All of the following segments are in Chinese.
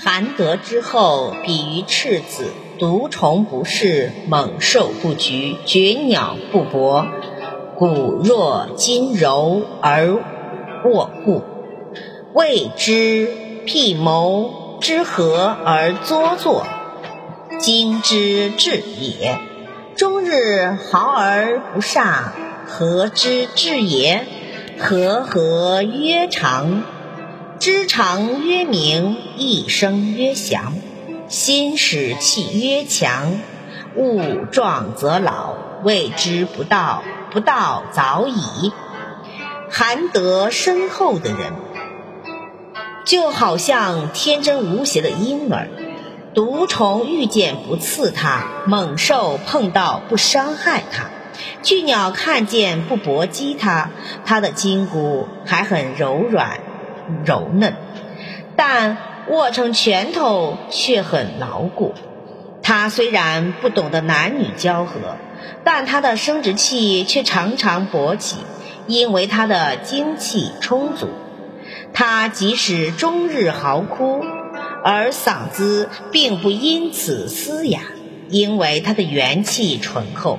含德之后，比于赤子，毒虫不噬，猛兽不局，绝鸟不搏，骨若筋柔而握固，未之辟谋之和而作作，今之至也。终日毫而不煞，何之至也？和合曰长。知常曰明，一生曰祥，心使气曰强。物壮则老，谓之不道。不道早已。含德深厚的人，就好像天真无邪的婴儿。毒虫遇见不刺他，猛兽碰到不伤害他，巨鸟看见不搏击他，他的筋骨还很柔软。柔嫩，但握成拳头却很牢固。他虽然不懂得男女交合，但他的生殖器却常常勃起，因为他的精气充足。他即使终日嚎哭，而嗓子并不因此嘶哑，因为他的元气醇厚。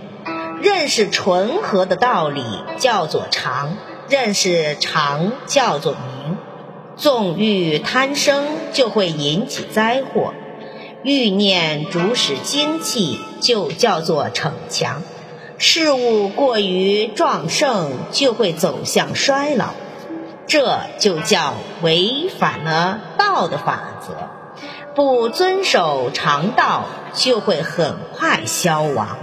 认识纯和的道理叫做长，认识长叫做明。纵欲贪生，就会引起灾祸；欲念主使精气，就叫做逞强；事物过于壮盛，就会走向衰老。这就叫违反了道的法则。不遵守常道，就会很快消亡。